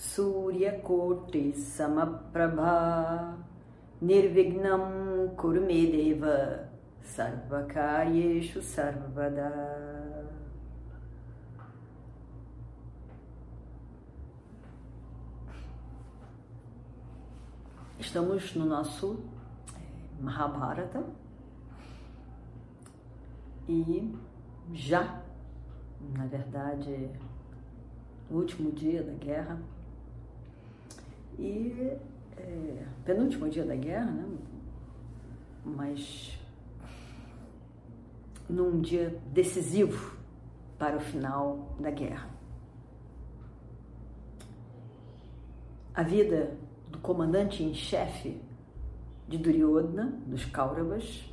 महाकाय सूर्यकोटि समप्रभा निर्विघ्नं कुरु मे देव सर्वकार्येषु सर्वदा Estamos no nosso eh, Mahabharata e já, na verdade, no último dia da guerra e é, penúltimo dia da guerra, né? mas num dia decisivo para o final da guerra. A vida do comandante em chefe de Duryodhana, dos Kauravas,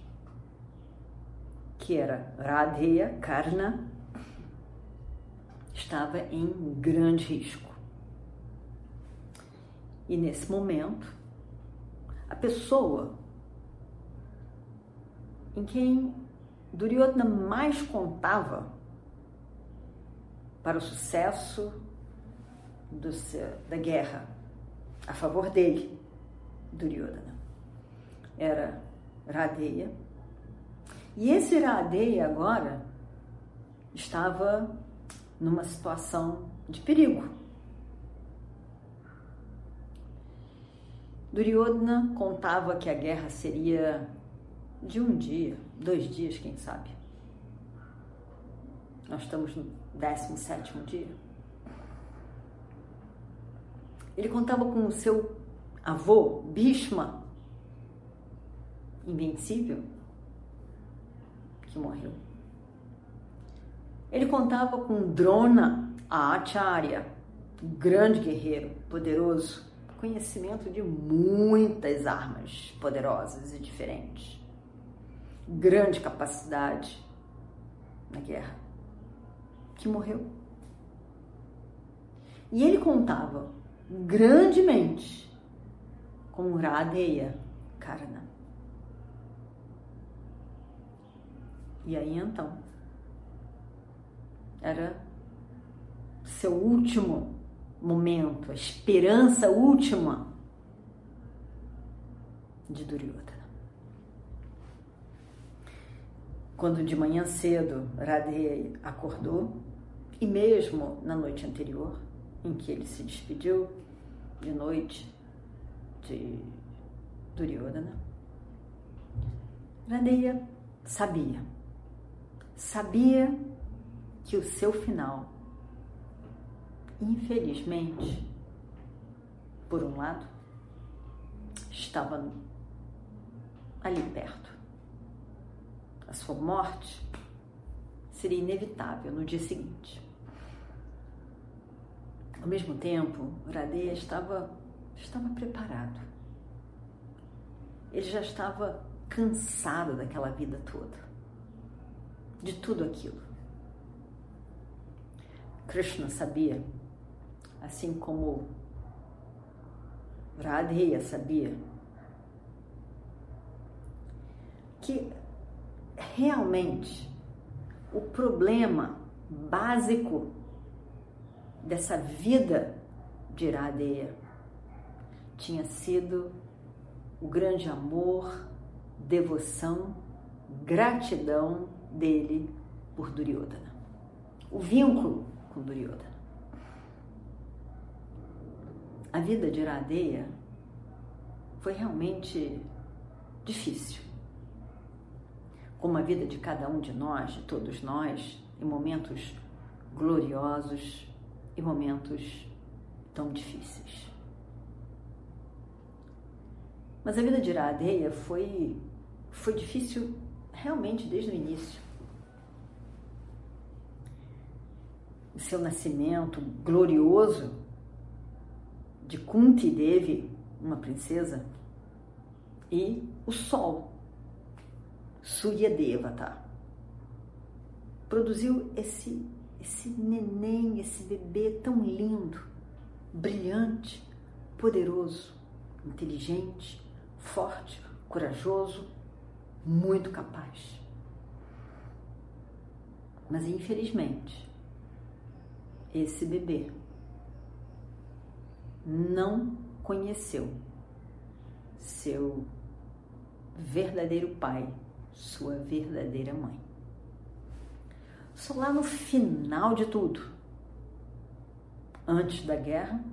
que era Radheya Karna, estava em grande risco. E nesse momento, a pessoa em quem Duryodhana mais contava para o sucesso do, da guerra a favor dele, Duryodhana, era Radeya. E esse Radeya agora estava numa situação de perigo. Duryodhana contava que a guerra seria de um dia, dois dias, quem sabe. Nós estamos no 17 dia. Ele contava com o seu avô, Bhishma, invencível, que morreu. Ele contava com Drona, a Acharya, grande guerreiro, poderoso, conhecimento de muitas armas poderosas e diferentes, grande capacidade na guerra, que morreu. E ele contava grandemente com Radeya Karna. E aí então, era seu último momento, a esperança última de Duryodhana. Quando de manhã cedo Radheya acordou, e mesmo na noite anterior, em que ele se despediu de noite de Duryodhana, Radheya sabia, sabia que o seu final infelizmente, por um lado, estava ali perto. A sua morte seria inevitável no dia seguinte. Ao mesmo tempo, Radeia estava, estava preparado. Ele já estava cansado daquela vida toda, de tudo aquilo. Krishna sabia assim como Radheya sabia que realmente o problema básico dessa vida de Radheya tinha sido o grande amor, devoção, gratidão dele por Duryodhana. O vínculo com Duryodhana. A vida de Iradeia foi realmente difícil. Como a vida de cada um de nós, de todos nós, em momentos gloriosos e momentos tão difíceis. Mas a vida de Iradeia foi, foi difícil realmente desde o início. O seu nascimento glorioso de Kunti Devi, uma princesa, e o Sol, Surya Devata. Produziu esse, esse neném, esse bebê tão lindo, brilhante, poderoso, inteligente, forte, corajoso, muito capaz. Mas infelizmente, esse bebê não conheceu seu verdadeiro pai, sua verdadeira mãe. Só lá no final de tudo, antes da guerra,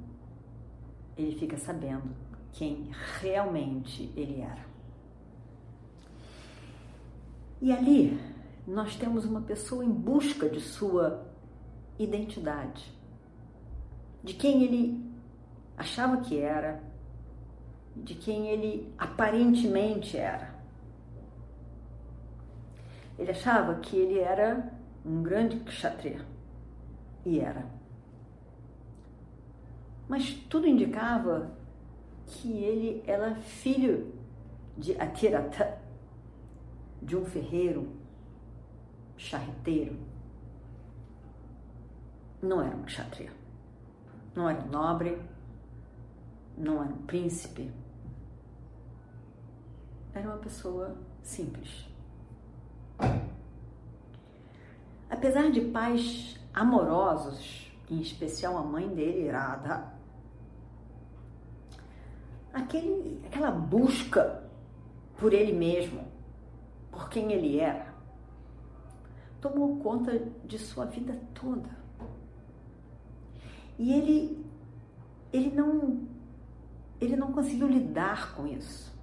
ele fica sabendo quem realmente ele era. E ali nós temos uma pessoa em busca de sua identidade, de quem ele achava que era, de quem ele aparentemente era. Ele achava que ele era um grande kshatriya e era. Mas tudo indicava que ele era filho de Atirata, de um ferreiro, charreteiro. Não era um kshatriya, não era nobre, não era um príncipe, era uma pessoa simples. Apesar de pais amorosos, em especial a mãe dele, Radha, aquele, aquela busca por ele mesmo, por quem ele era, tomou conta de sua vida toda. E ele, ele não, ele não conseguiu lidar com isso.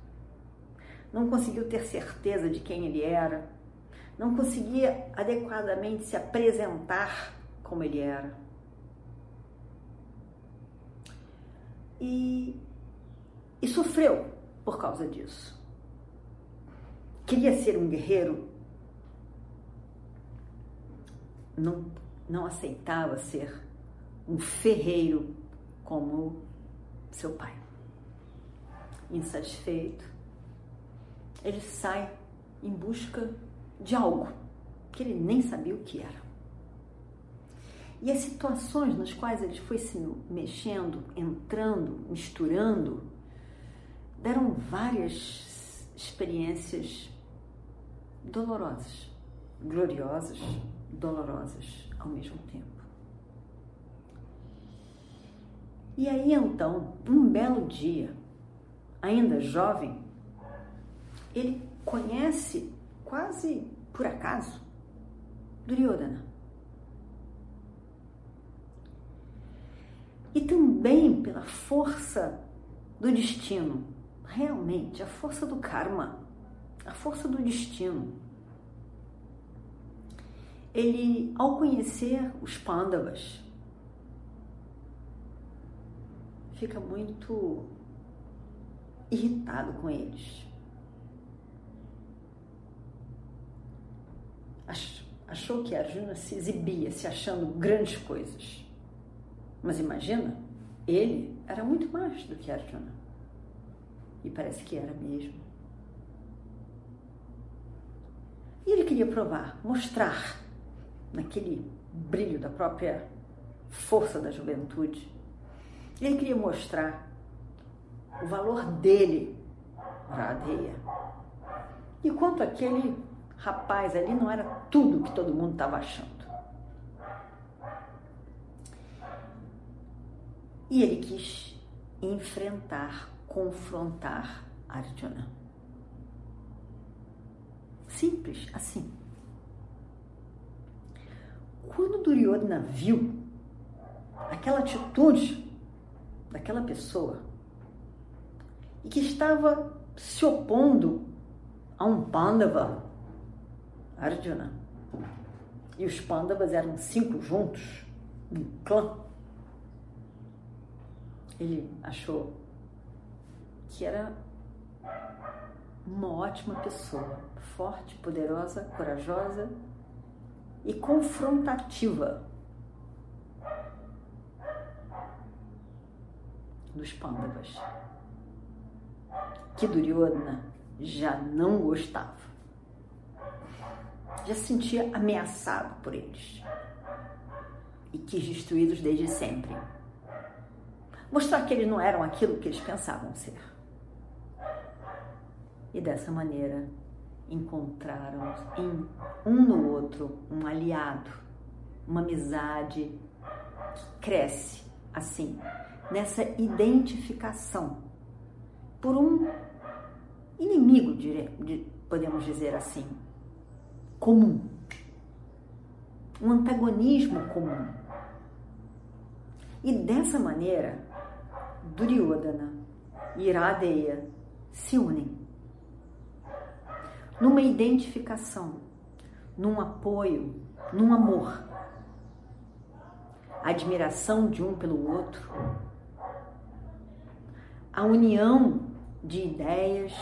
Não conseguiu ter certeza de quem ele era. Não conseguia adequadamente se apresentar como ele era. E e sofreu por causa disso. Queria ser um guerreiro, não, não aceitava ser um ferreiro como seu pai. Insatisfeito, ele sai em busca de algo que ele nem sabia o que era. E as situações nas quais ele foi se mexendo, entrando, misturando, deram várias experiências dolorosas, gloriosas, dolorosas ao mesmo tempo. E aí então, um belo dia, ainda jovem, ele conhece quase por acaso Duryodhana. E também pela força do destino, realmente a força do karma, a força do destino. Ele, ao conhecer os Pandavas, fica muito irritado com eles. Achou que Arjuna se exibia, se achando grandes coisas. Mas imagina, ele era muito mais do que Arjuna. E parece que era mesmo. E ele queria provar, mostrar, naquele brilho da própria força da juventude, ele queria mostrar o valor dele para a. E quanto aquele rapaz ali não era tudo que todo mundo estava achando. E ele quis enfrentar confrontar Arjuna. Simples assim. Quando Duryodhana viu aquela atitude daquela pessoa e que estava se opondo a um Pandava, Arjuna, e os Pandavas eram cinco juntos, um clã, ele achou que era uma ótima pessoa, forte, poderosa, corajosa e confrontativa. dos Pandavas, que Duryodhana já não gostava. Já se sentia ameaçado por eles e quis destruí-los desde sempre. Mostrar que eles não eram aquilo que eles pensavam ser. E dessa maneira encontraram em um no outro um aliado, uma amizade que cresce assim, nessa identificação por um inimigo, podemos dizer assim, comum, um antagonismo comum. E dessa maneira, Duryodhana e Iradeya se unem numa identificação, num apoio, num amor. A admiração de um pelo outro, a união de ideias,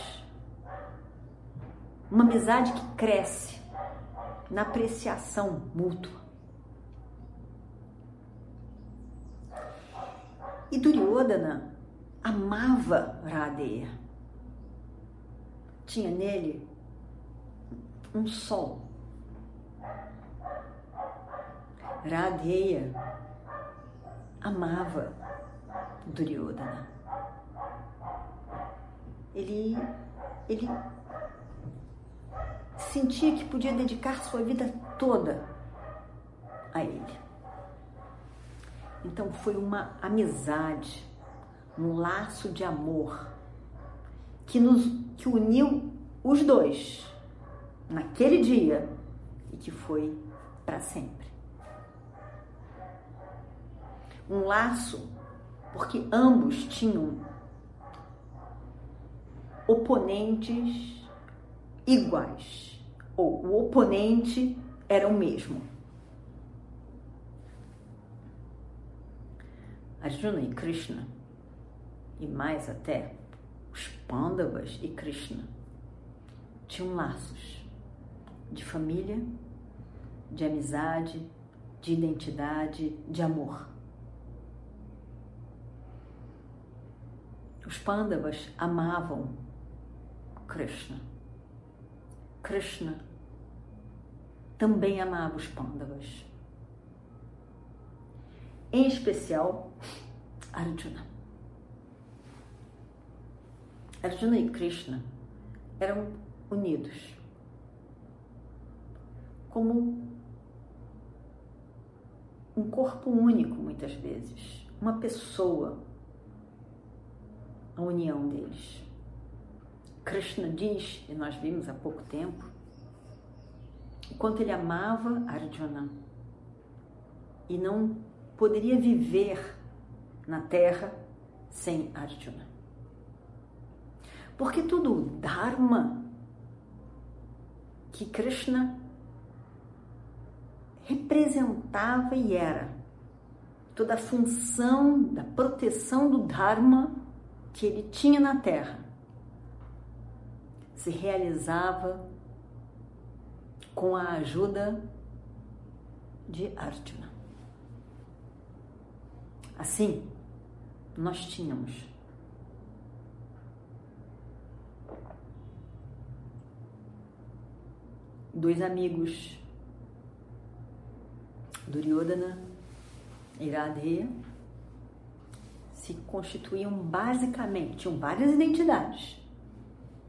uma amizade que cresce na apreciação mútua. E Duryodhana amava Radeya. Tinha nele um sol. Radeya amava Duryodhana. Ele, ele sentia que podia dedicar sua vida toda a ele. Então foi uma amizade, um laço de amor que nos que uniu os dois naquele dia e que foi para sempre. Um laço porque ambos tinham oponentes iguais, ou o oponente era o mesmo. Arjuna e Krishna, e mais até os Pandavas e Krishna, tinham laços de família, de amizade, de identidade, de amor. Os Pandavas amavam Krishna. Krishna também amava os Pandavas. Em especial, Arjuna. Arjuna e Krishna eram unidos como um corpo único, muitas vezes, uma pessoa, a união deles. Krishna diz, e nós vimos há pouco tempo, o quanto ele amava Arjuna e não poderia viver na terra sem Arjuna. Porque todo o Dharma que Krishna representava e era toda a função da proteção do Dharma que ele tinha na Terra se realizava com a ajuda de Arjuna. Assim, nós tínhamos dois amigos Duryodhana e Radheya se constituíam basicamente, tinham várias identidades,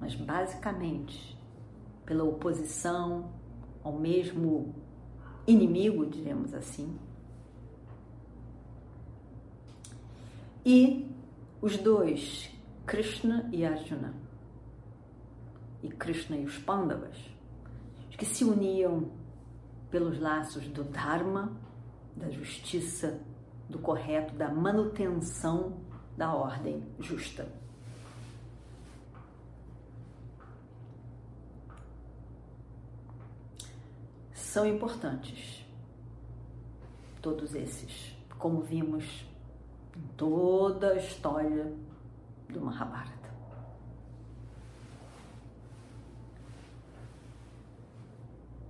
mas basicamente pela oposição ao mesmo inimigo, diremos assim. E os dois, Krishna e Arjuna, e Krishna e os Pandavas, que se uniam pelos laços do Dharma, da justiça, do correto, da manutenção da ordem justa. São importantes todos esses, como vimos em toda a história do Mahabharata.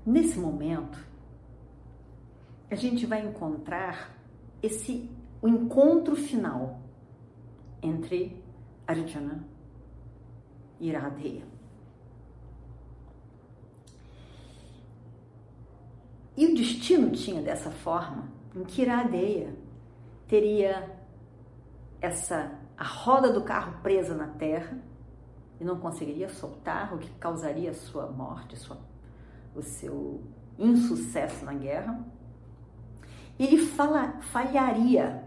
Nesse momento, a gente vai encontrar esse o encontro final entre Arjuna e Radheya. E o destino tinha dessa forma, em que Iradeia teria essa a roda do carro presa na terra e não conseguiria soltar, o que causaria sua morte, sua, o seu insucesso na guerra. Ele fala, falharia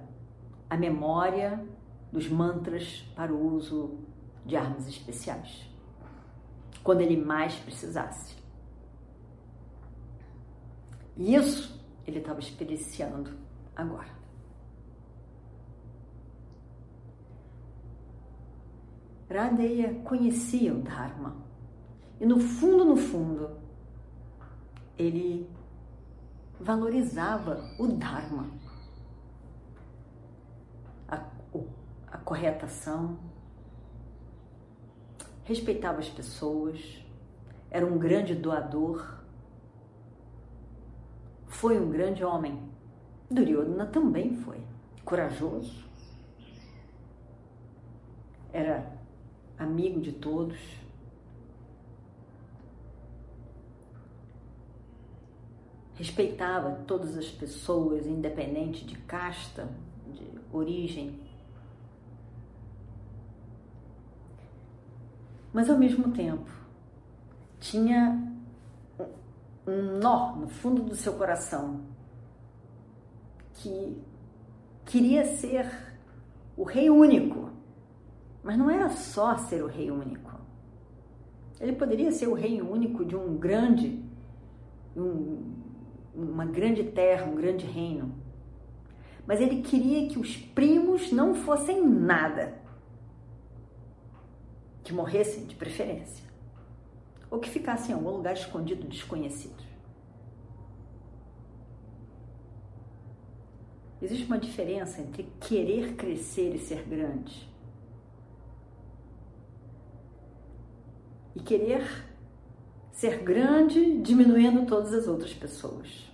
a memória dos mantras para o uso de armas especiais, quando ele mais precisasse. E isso ele estava experienciando agora. Radeya conhecia o Dharma e no fundo, no fundo, ele valorizava o Dharma, a, a corretação, respeitava as pessoas, era um grande doador foi um grande homem. Duryodhana também foi corajoso. Era amigo de todos. Respeitava todas as pessoas, independente de casta, de origem. Mas ao mesmo tempo, tinha um nó no fundo do seu coração que queria ser o rei único. Mas não era só ser o rei único. Ele poderia ser o rei único de um grande, um, uma grande terra, um grande reino. Mas ele queria que os primos não fossem nada. Que morressem de preferência ou que ficasse em algum lugar escondido, desconhecido. Existe uma diferença entre querer crescer e ser grande e querer ser grande diminuindo todas as outras pessoas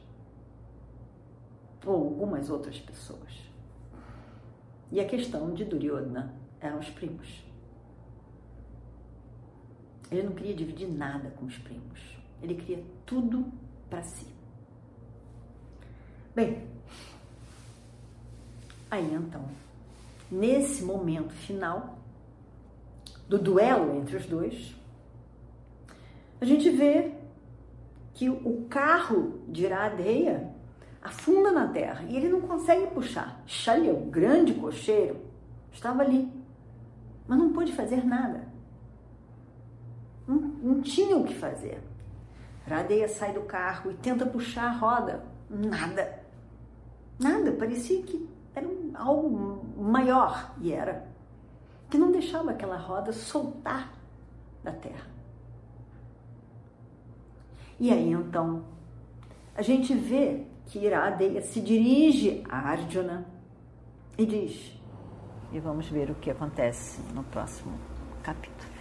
ou algumas outras pessoas. E a questão de Duryodhana eram os primos. Ele não queria dividir nada com os primos. Ele queria tudo para si. Bem, aí então, nesse momento final do duelo entre os dois, a gente vê que o carro de Iradeia afunda na terra e ele não consegue puxar. O grande cocheiro, estava ali, mas não pôde fazer nada. Não, não tinha o que fazer. Radeia sai do carro e tenta puxar a roda. Nada. Nada. Parecia que era algo maior. E era. Que não deixava aquela roda soltar da terra. E aí então a gente vê que Iradeia se dirige a Arjuna e diz. E vamos ver o que acontece no próximo capítulo.